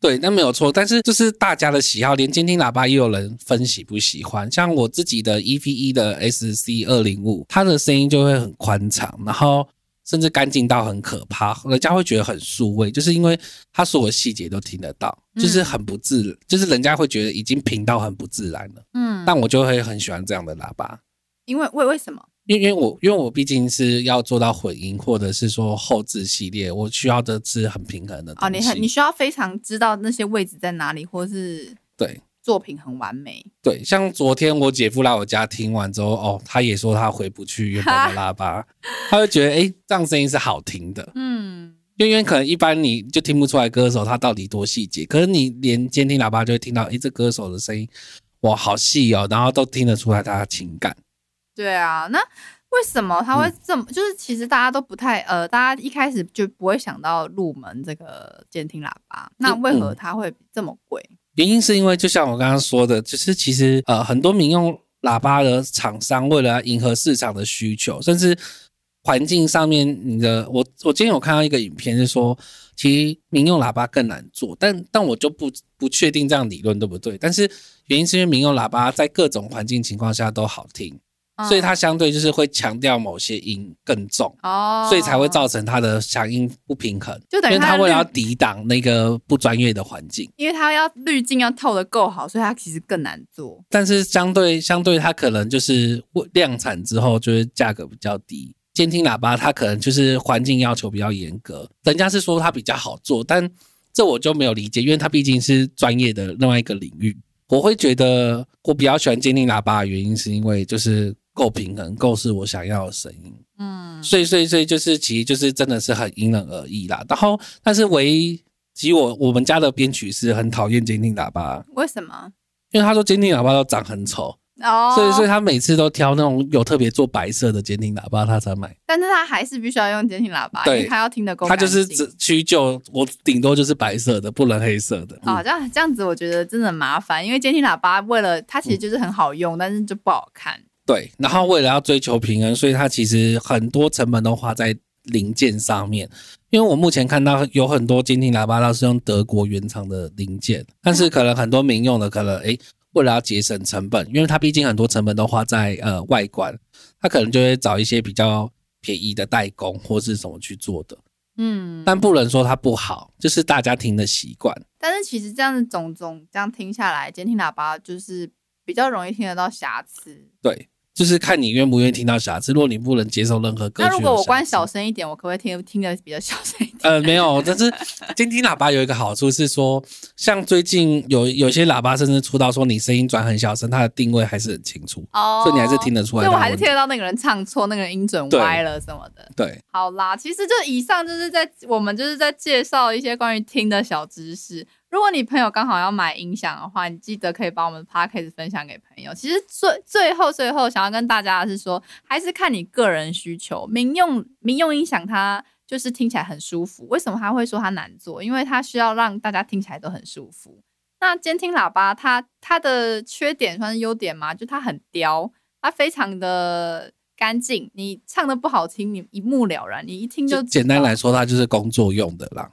对，那没有错。但是就是大家的喜好，连监听喇叭也有人分喜不喜欢。像我自己的 E V E 的 SC 二零五，它的声音就会很宽敞，然后甚至干净到很可怕，人家会觉得很素味，就是因为他所有细节都听得到，就是很不自然，就是人家会觉得已经平到很不自然了。嗯，但我就会很喜欢这样的喇叭。因为为为什么？因为因为我因为我毕竟是要做到混音，或者是说后置系列，我需要的是很平衡的东哦，你很你需要非常知道那些位置在哪里，或是对作品很完美。对，像昨天我姐夫来我家听完之后，哦，他也说他回不去原本的喇叭，他就觉得诶，这样声音是好听的。嗯，因为可能一般你就听不出来歌手他到底多细节，可是你连监听喇叭就会听到，诶，这歌手的声音哇好细哦，然后都听得出来他的情感。对啊，那为什么他会这么？就是其实大家都不太呃，大家一开始就不会想到入门这个监听喇叭，那为何它会这么贵？原因是因为就像我刚刚说的，就是其实呃很多民用喇叭的厂商为了迎合市场的需求，甚至环境上面，你的我我今天有看到一个影片是说，其实民用喇叭更难做，但但我就不不确定这样理论对不对？但是原因是因为民用喇叭在各种环境情况下都好听。所以它相对就是会强调某些音更重，哦，所以才会造成它的响应不平衡，就等于它为了要抵挡那个不专业的环境，因为它要滤镜要透的够好，所以它其实更难做。但是相对相对，它可能就是量产之后就是价格比较低。监听喇叭它可能就是环境要求比较严格，人家是说它比较好做，但这我就没有理解，因为它毕竟是专业的另外一个领域。我会觉得我比较喜欢监听喇叭的原因，是因为就是。够平衡，够是我想要的声音。嗯，所以所以所以就是，其实就是真的是很因人而异啦。然后，但是唯一，其实我我们家的编曲是很讨厌监听喇叭。为什么？因为他说监听喇叭都长很丑。哦，所以所以他每次都挑那种有特别做白色的监听喇叭，他才买。但是他还是必须要用监听喇叭，对，他要听得够。他就是只屈就我顶多就是白色的，不能黑色的。好，这样这样子，我觉得真的很麻烦，因为监听喇叭为了它其实就是很好用，但是就不好看。对，然后为了要追求平衡，所以它其实很多成本都花在零件上面。因为我目前看到有很多监听喇叭都是用德国原厂的零件，但是可能很多民用的可能诶，为了要节省成本，因为它毕竟很多成本都花在呃外观，它可能就会找一些比较便宜的代工或是什么去做的。嗯，但不能说它不好，就是大家听的习惯。但是其实这样子种种这样听下来，监听喇叭就是比较容易听得到瑕疵。对。就是看你愿不愿意听到瑕疵。如果你不能接受任何歌曲，那如果我关小声一点，我可不可以听听的比较小声一点？呃，没有，但是监听喇叭有一个好处是说，像最近有有些喇叭甚至出到说你声音转很小声，它的定位还是很清楚，哦，所以你还是听得出来。所以我还是听得到那个人唱错，那个音准歪了什么的。对，好啦，其实就以上就是在我们就是在介绍一些关于听的小知识。如果你朋友刚好要买音响的话，你记得可以把我们 podcast 分享给朋友。其实最最后最后想要跟大家的是说，还是看你个人需求。民用民用音响它就是听起来很舒服。为什么他会说它难做？因为它需要让大家听起来都很舒服。那监听喇叭它它的缺点算是优点吗？就它很刁，它非常的干净。你唱的不好听，你一目了然，你一听就简单来说，它就是工作用的啦。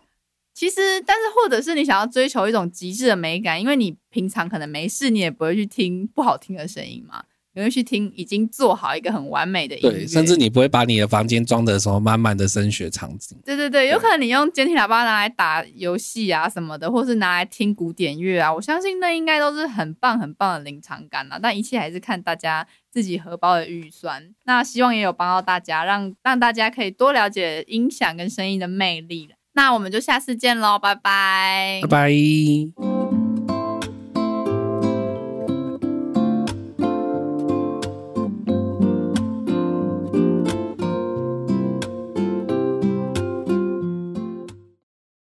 其实，但是或者是你想要追求一种极致的美感，因为你平常可能没事，你也不会去听不好听的声音嘛，你会去听已经做好一个很完美的音乐。对，甚至你不会把你的房间装的什么满满的声学场景。对对对，有可能你用监听喇叭拿来打游戏啊什么的，或是拿来听古典乐啊，我相信那应该都是很棒很棒的临场感啊。但一切还是看大家自己荷包的预算。那希望也有帮到大家，让让大家可以多了解音响跟声音的魅力了。那我们就下次见喽，拜拜，拜拜。